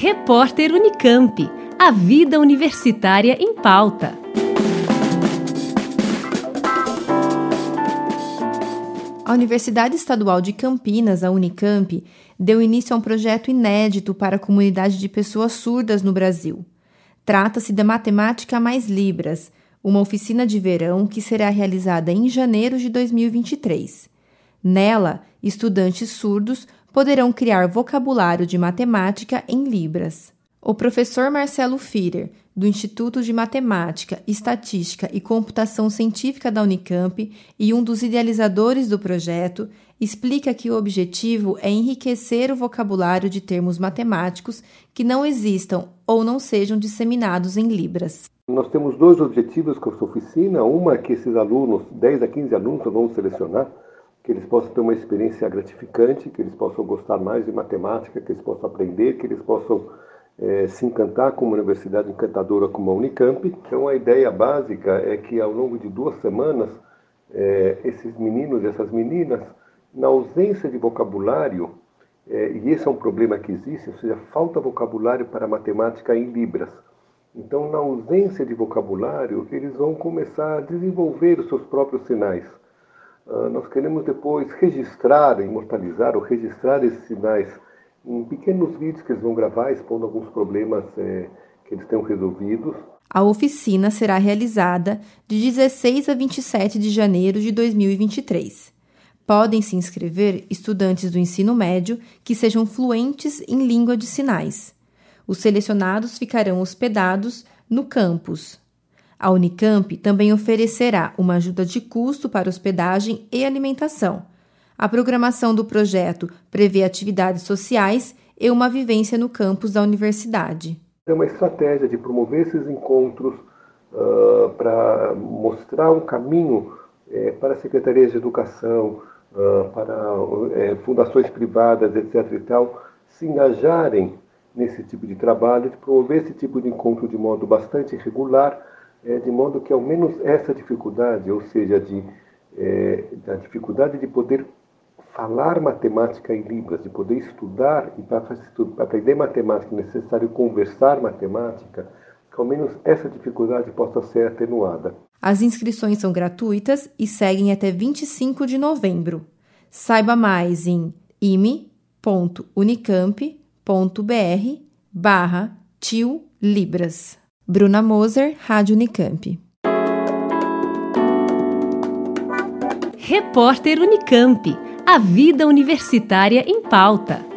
Repórter Unicamp. A vida universitária em pauta. A Universidade Estadual de Campinas, a Unicamp, deu início a um projeto inédito para a comunidade de pessoas surdas no Brasil. Trata-se da Matemática Mais Libras, uma oficina de verão que será realizada em janeiro de 2023. Nela, estudantes surdos poderão criar vocabulário de matemática em Libras. O professor Marcelo Firer, do Instituto de Matemática, Estatística e Computação Científica da Unicamp e um dos idealizadores do projeto, explica que o objetivo é enriquecer o vocabulário de termos matemáticos que não existam ou não sejam disseminados em Libras. Nós temos dois objetivos com essa oficina. Uma é que esses alunos, 10 a 15 alunos, vamos selecionar, que eles possam ter uma experiência gratificante, que eles possam gostar mais de matemática, que eles possam aprender, que eles possam é, se encantar com uma universidade encantadora como a Unicamp. Então, a ideia básica é que ao longo de duas semanas, é, esses meninos e essas meninas, na ausência de vocabulário, é, e esse é um problema que existe, ou seja, falta vocabulário para matemática em Libras. Então, na ausência de vocabulário, eles vão começar a desenvolver os seus próprios sinais. Ah, nós queremos depois registrar, imortalizar ou registrar esses sinais em pequenos vídeos que eles vão gravar, expondo alguns problemas é, que eles tenham resolvidos. A oficina será realizada de 16 a 27 de janeiro de 2023. Podem se inscrever estudantes do ensino médio que sejam fluentes em língua de sinais. Os selecionados ficarão hospedados no campus a Unicamp também oferecerá uma ajuda de custo para hospedagem e alimentação. A programação do projeto prevê atividades sociais e uma vivência no campus da universidade. É uma estratégia de promover esses encontros uh, para mostrar um caminho uh, para secretarias de educação, uh, para uh, fundações privadas, etc. e tal, se engajarem nesse tipo de trabalho, de promover esse tipo de encontro de modo bastante regular é, de modo que ao menos essa dificuldade, ou seja, de, é, da dificuldade de poder falar matemática em Libras, de poder estudar e para, aprender matemática é necessário conversar matemática, que ao menos essa dificuldade possa ser atenuada. As inscrições são gratuitas e seguem até 25 de novembro. Saiba mais em ime.unicamp.br barra tio Libras. Bruna Moser, Rádio Unicamp. Repórter Unicamp. A vida universitária em pauta.